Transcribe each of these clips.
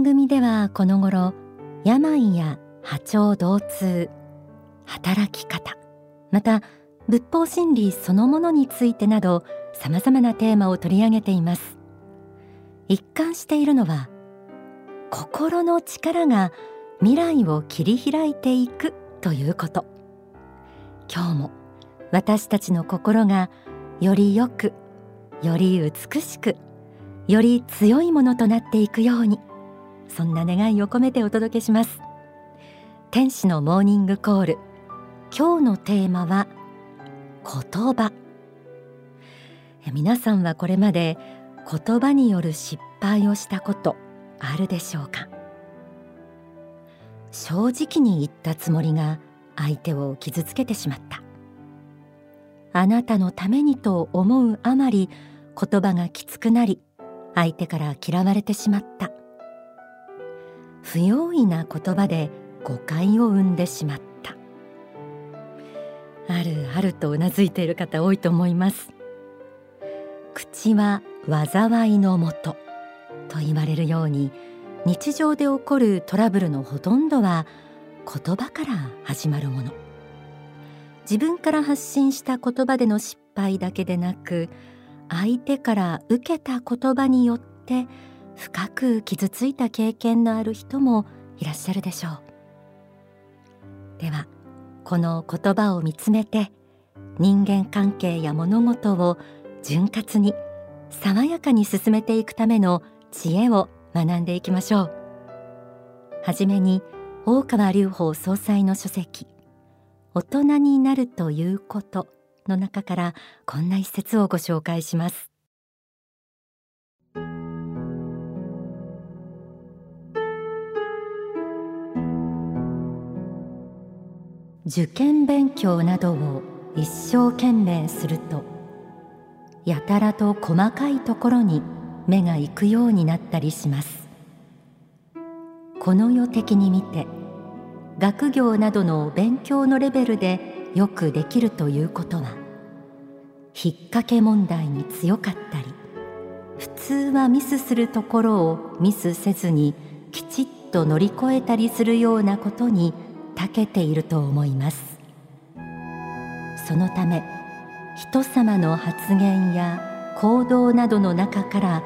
番組ではこの頃病や波長動痛働き方また仏法真理そのものについてなど様々なテーマを取り上げています。一貫しているのは心の力が未来を切り開いていくということ。今日も私たちの心がよりよくより美しくより強いものとなっていくようにそんな願いを込めてお届けします。天使のモーニングコール。今日のテーマは言葉。皆さんはこれまで言葉による失敗をしたことあるでしょうか？正直に言ったつもりが相手を傷つけてしまった。あなたのためにと思うあまり言葉がきつくなり相手から嫌われてしまった。不用意な言葉で誤解を生んでしまった。あるあるとうなずいている方多いと思います。口は災いのもとと言われるように日常で起こるトラブルのほとんどは言葉から始まるもの。自分から発信した言葉での失敗だけでなく相手から受けた言葉によって深く傷ついた経験のある人もいらっしゃるでしょう。ではこの言葉を見つめて人間関係や物事を潤滑に爽やかに進めていくための知恵を学んでいきましょう。はじめに大川隆法総裁の書籍大人になるということの中からこんな一節をご紹介します。受験勉強などを一生懸命するとやたらと細かいところに目が行くようになったりします。この世的に見て学業などの勉強のレベルでよくできるということは引っ掛け問題に強かったり普通はミスするところをミスせずにきちっと乗り越えたりするようなことにけていると思います。そのため人様の発言や行動などの中から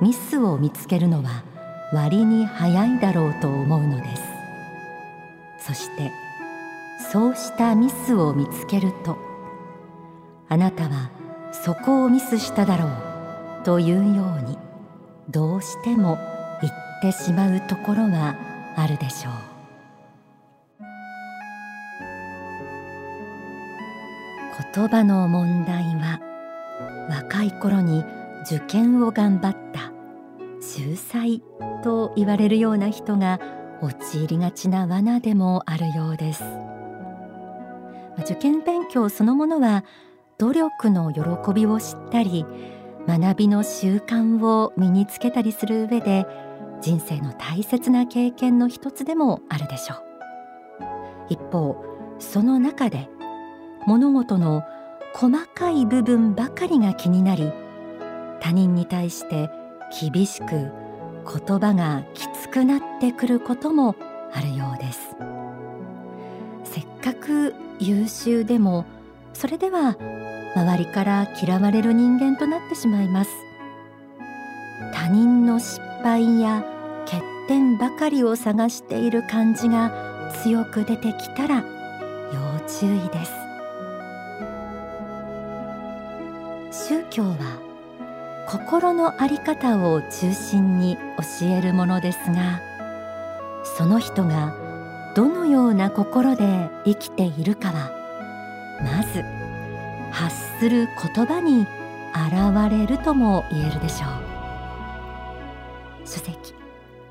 ミスを見つけるのは割に早いだろうと思うのです。そしてそうしたミスを見つけるとあなたはそこをミスしただろうというようにどうしても言ってしまうところはあるでしょう。言葉の問題は若い頃に受験を頑張った秀才と言われるような人が陥りがちな罠でもあるようです。受験勉強そのものは努力の喜びを知ったり学びの習慣を身につけたりする上で人生の大切な経験の一つでもあるでしょう。一方その中で物事の細かい部分ばかりが気になり他人に対して厳しく言葉がきつくなってくることもあるようです。せっかく優秀でもそれでは周りから嫌われる人間となってしまいます。他人の失敗や欠点ばかりを探している感じが強く出てきたら要注意です。宗教は心の在り方を中心に教えるものですがその人がどのような心で生きているかはまず発する言葉に現れるとも言えるでしょう。書籍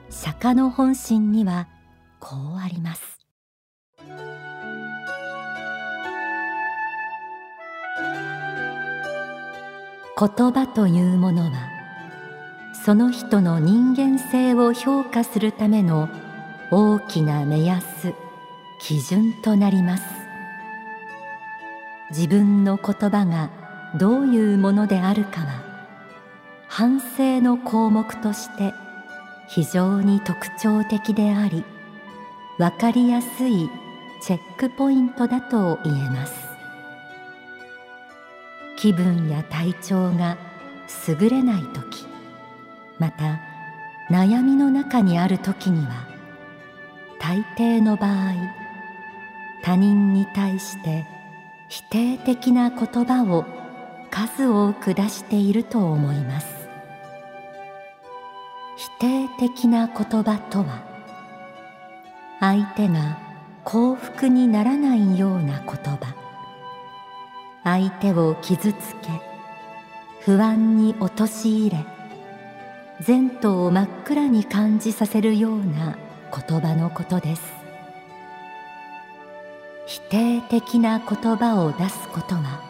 釈迦の本心にはこうあります。言葉というものはその人の人間性を評価するための大きな目安基準となります。自分の言葉がどういうものであるかは反省の項目として非常に特徴的であり分かりやすいチェックポイントだと言えます。気分や体調が優れない時また悩みの中にある時には大抵の場合他人に対して否定的な言葉を数多く出していると思います。否定的な言葉とは相手が幸福にならないような言葉。相手を傷つけ不安に陥れ前途を真っ暗に感じさせるような言葉のことです。否定的な言葉を出すことは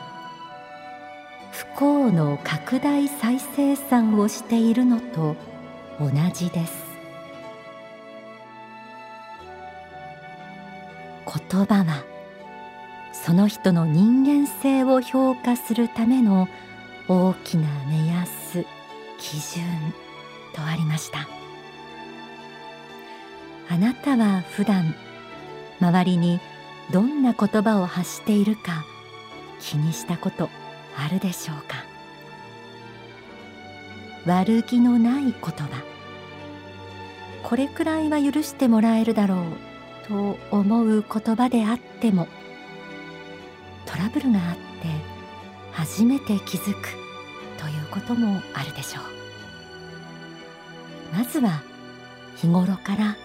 不幸の拡大再生産をしているのと同じです。言葉はその人の人間性を評価するための大きな目安基準とありました。あなたは普段周りにどんな言葉を発しているか気にしたことあるでしょうか？悪気のない言葉。これくらいは許してもらえるだろうと思う言葉であってもラブルがあって初めて気づくということもあるでしょう。まずは日頃から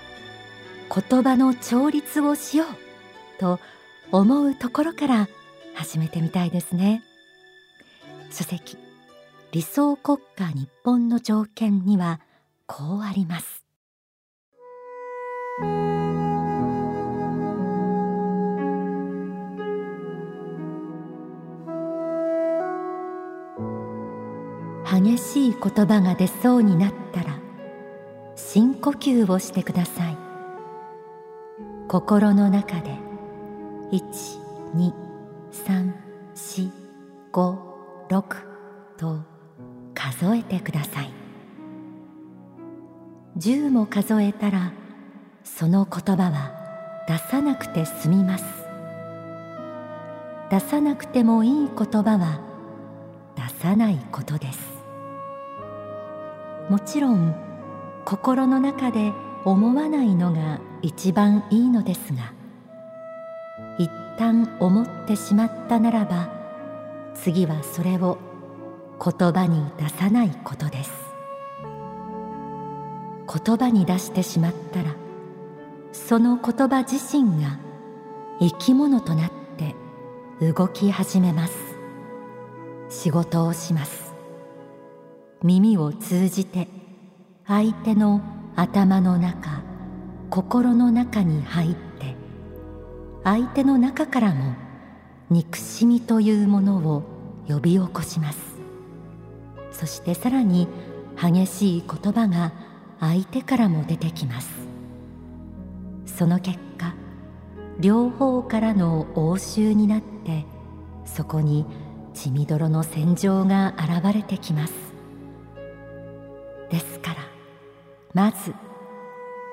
言葉の調律をしようと思うところから始めてみたいですね。書籍理想国家日本の条件にはこうあります。激しい言葉が出そうになったら深呼吸をしてください。心の中で12345と数えてください。10も数えたらその言葉は出さなくて済みます。出さなくてもいい言葉は出さないことです。もちろん心の中で思わないのが一番いいのですが一旦思ってしまったならば次はそれを言葉に出さないことです。言葉に出してしまったらその言葉自身が生き物となって動き始めます。仕事をします。耳を通じて相手の頭の中心の中に入って相手の中からも憎しみというものを呼び起こします。そしてさらに激しい言葉が相手からも出てきます。その結果両方からの応酬になってそこに血みどろの戦場が現れてきます。ですから。まず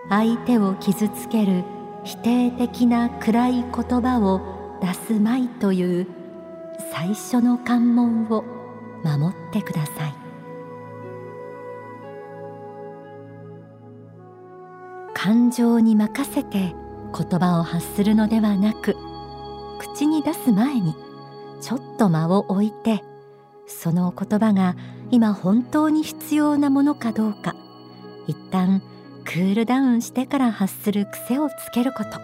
相手を傷つける否定的な暗い言葉を出すまいという最初の関門を守ってください。感情に任せて言葉を発するのではなく口に出す前にちょっと間を置いてその言葉が今本当に必要なものかどうか。一旦クールダウンしてから発する癖をつけること。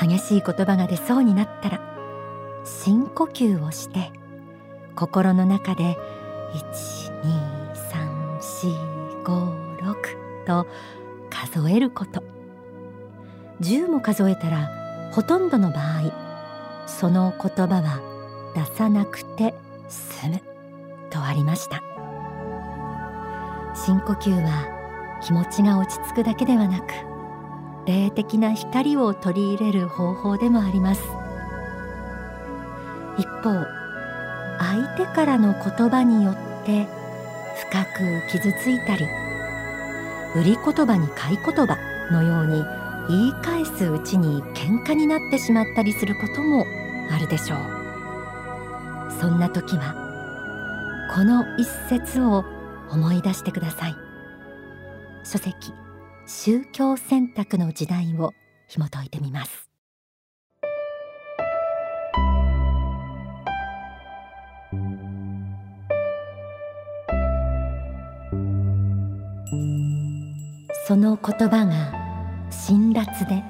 激しい言葉が出そうになったら深呼吸をして心の中で12345と数えること。10も数えたらほとんどの場合その言葉は出さなくて済む。とありました。深呼吸は気持ちが落ち着くだけではなく霊的な光を取り入れる方法でもあります。一方相手からの言葉によって深く傷ついたり売り言葉に買い言葉のように言い返すうちに喧嘩になってしまったりすることもあるでしょう。そんな時はこの一節を思い出してください。書籍宗教選択の時代を紐解いてみます。その言葉が辛辣で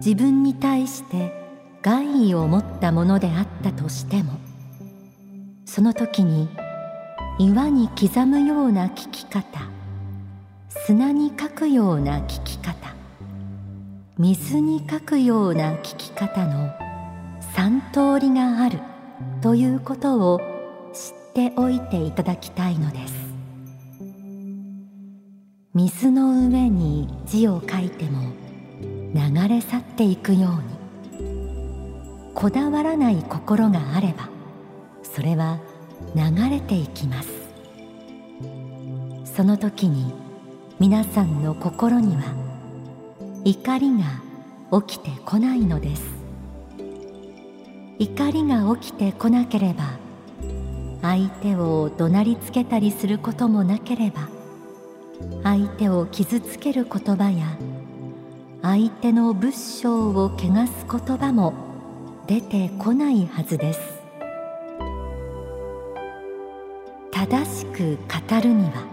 自分に対して害意を持ったものであったとしてもその時に岩に刻むような聞き方。砂に書くような聞き方。水に書くような聞き方の三通りがあるということを知っておいていただきたいのです。水の上に字を書いても流れ去っていくように。こだわらない心があればそれは流れていきます。その時に皆さんの心には怒りが起きてこないのです。怒りが起きてこなければ相手を怒鳴りつけたりすることもなければ相手を傷つける言葉や相手の仏性を汚す言葉も出てこないはずです。正しく語るには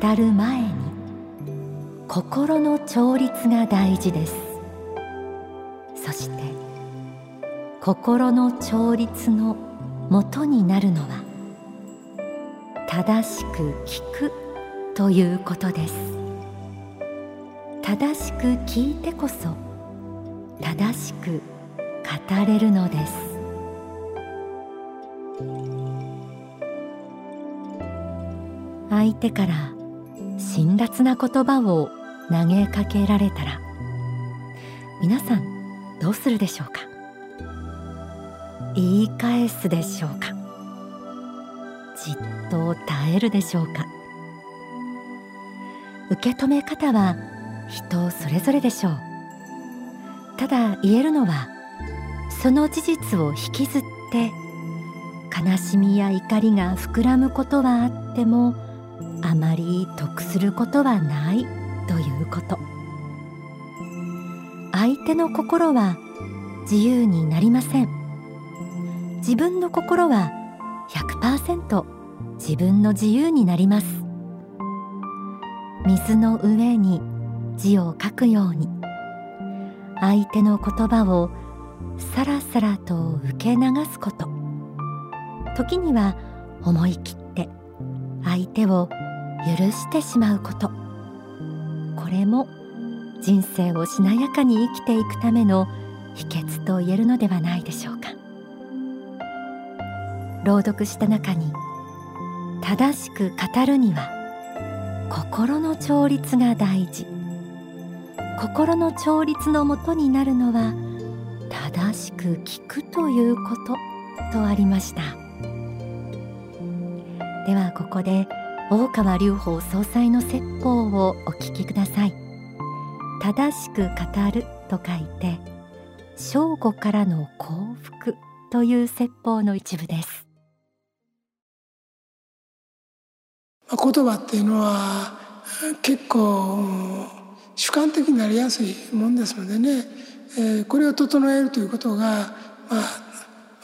語る前に心の調律が大事です。そして心の調律のもとになるのは正しく聞くということです。正しく聞いてこそ正しく語れるのです。相手から辛辣な言葉を投げかけられたら皆さんどうするでしょうか？言い返すでしょうか？じっと耐えるでしょうか？受け止め方は人それぞれでしょう。ただ言えるのはその事実を引きずって悲しみや怒りが膨らむことはあってもあまり得することはないということ。相手の心は自由になりません。自分の心は100%自分の自由になります。水の上に字を書くように。相手の言葉をさらさらと受け流すこと。時には思い切って相手を許してしまうこと。これも人生をしなやかに生きていくための秘訣と言えるのではないでしょうか。朗読した中に正しく語るには心の調律が大事。心の調律のもとになるのは正しく聞くということとありました。ではここで大川隆法総裁の説法をお聞きください。正しく語ると書いて正午からの幸福という説法の一部です。言葉っていうのは結構主観的になりやすいもんですのでね、えー、これを整えるということが、ま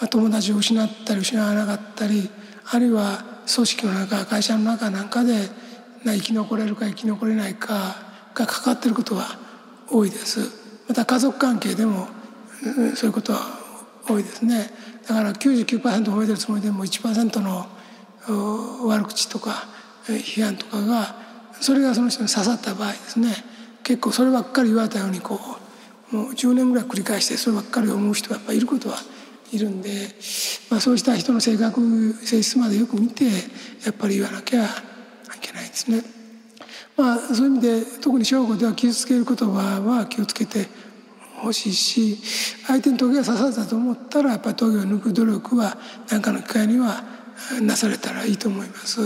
あ、友達を失ったり失わなかったりあるいは組織の中会社の中なんかで生き残れるか生き残れないかがかかっていることは多いです。また家族関係でもそういうことは多いですね。だから99%褒めてるつもりでも1%の悪口とか批判とかがそれがその人に刺さった場合ですね。結構そればっかり言われたようにこうもう10年ぐらい繰り返してそればっかり思う人がやっぱいることはいるんで、まあ、そうした人の性格性質までよく見てやっぱり言わなきゃいけないですね。まあ、そういう意味で特に正午では傷つける言葉は気をつけてほしいし相手に棘が刺さったと思ったらやっぱり棘を抜く努力は何かの機会にはなされたらいいと思います。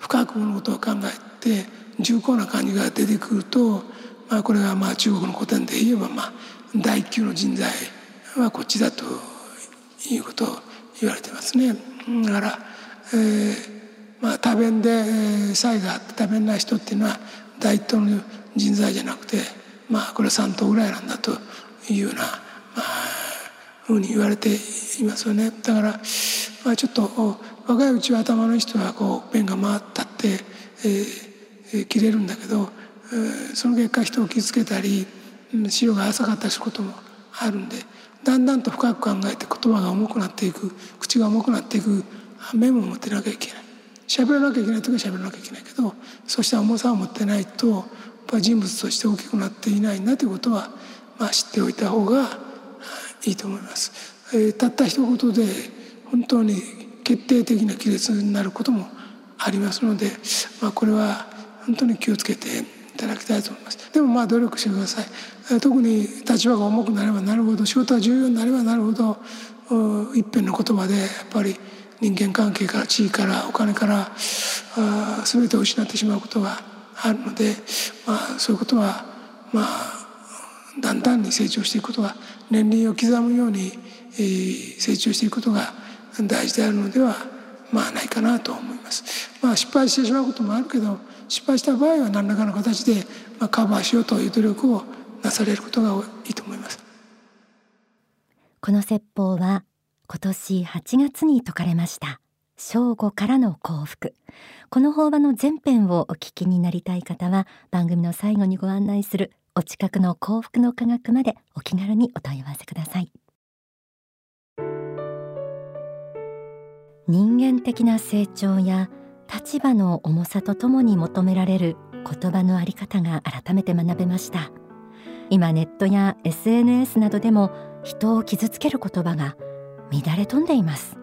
深く物事を考えて重厚な感じが出てくると、まあ、これがまあ中国の古典で言えばまあ第一級の人材はこっちだということを言われてますね。だから、えーまあ、多弁で、えー、才があって多弁な人っていうのは第一等の人材じゃなくてまあこれは3等ぐらいなんだというような、まあ、ふうに言われていますよね。だから、まあ、ちょっと若いうちは頭の人はこうペンが回ったって、えー、切れるんだけど、えー、その結果人を傷つけたり資料が浅かったりすることもあるんでだんだんと深く考えて言葉が重くなっていく口が重くなっていく面も持ってなきゃいけない喋らなきゃいけない時は喋らなきゃいけないけどそうした重さを持ってないとやっぱ人物として大きくなっていないんだということは、まあ、知っておいた方がいいと思います。えー、たった一言で本当に決定的な亀裂になることもありますので、まあ、これは本当に気をつけていただきたいと思いますでもまあ努力してください特に立場が重くなればなるほど仕事が重要になればなるほど一辺の言葉でやっぱり人間関係から地位からお金からあ全てを失ってしまうことがあるので、まあ、そういうことはまあだんだんに成長していくことが年輪を刻むように、えー、成長していくことが大事であるのではまあないかなと思います。まあ、失敗してしまうこともあるけど失敗した場合は何らかの形で、まあ、カバーしようという努力をなされることがいいと思います。この説法は今年8月に説かれました。正午からの幸福この法話の前編をお聞きになりたい方は番組の最後にご案内するお近くの幸福の科学までお気軽にお問い合わせください。人間的な成長や立場の重さとともに求められる言葉のあり方が改めて学べました。今ネットや SNS などでも人を傷つける言葉が乱れ飛んでいます。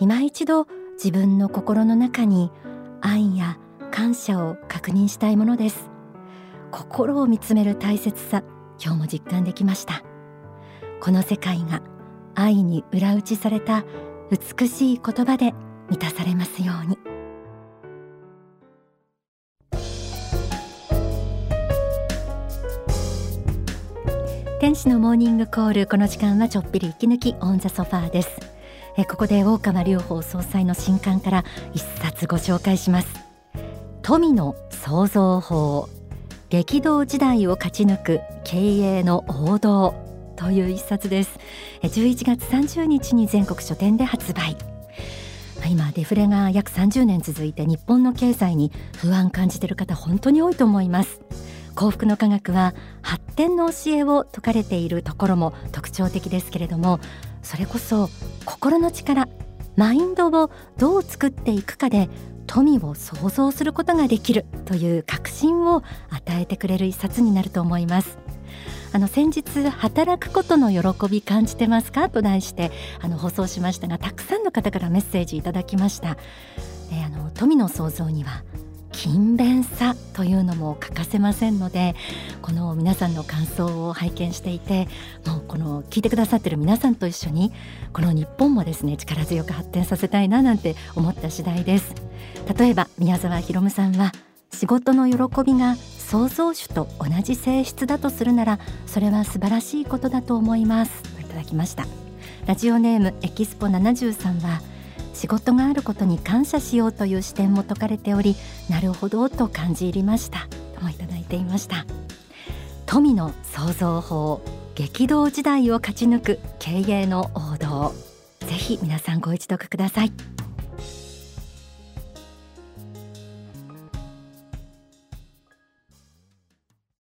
今一度自分の心の中に愛や感謝を確認したいものです。心を見つめる大切さ今日も実感できました。この世界が愛に裏打ちされた美しい言葉で満たされますように。天使のモーニングコール。この時間はちょっぴり息抜きオンザソファーです。えここで大川隆法総裁の新刊から一冊ご紹介します。富の創造法。激動時代を勝ち抜く経営の王道という一冊です。11月30日に全国書店で発売。今デフレが約30年続いて日本の経済に不安感じている方本当に多いと思います。幸福の科学は発展の教えを説かれているところも特徴的ですけれどもそれこそ心の力マインドをどう作っていくかで富を想像することができるという確信を与えてくれる一冊になると思います。あの先日働くことの喜び感じてますか？と題してあの放送しましたがたくさんの方からメッセージいただきました、えあの富の創造には勤勉さというのも欠かせませんのでこの皆さんの感想を拝見していてもうこの聞いてくださってる皆さんと一緒にこの日本もですね力強く発展させたいななんて思った次第です。例えば宮沢ひろむさんは仕事の喜びが創造主と同じ性質だとするならそれは素晴らしいことだと思います。いただきました。ラジオネームエキスポ73は仕事があることに感謝しようという視点も説かれておりなるほどと感じ入りました。ともいただいていました。富の創造法激動時代を勝ち抜く経営の王道。ぜひ皆さんご一読ください。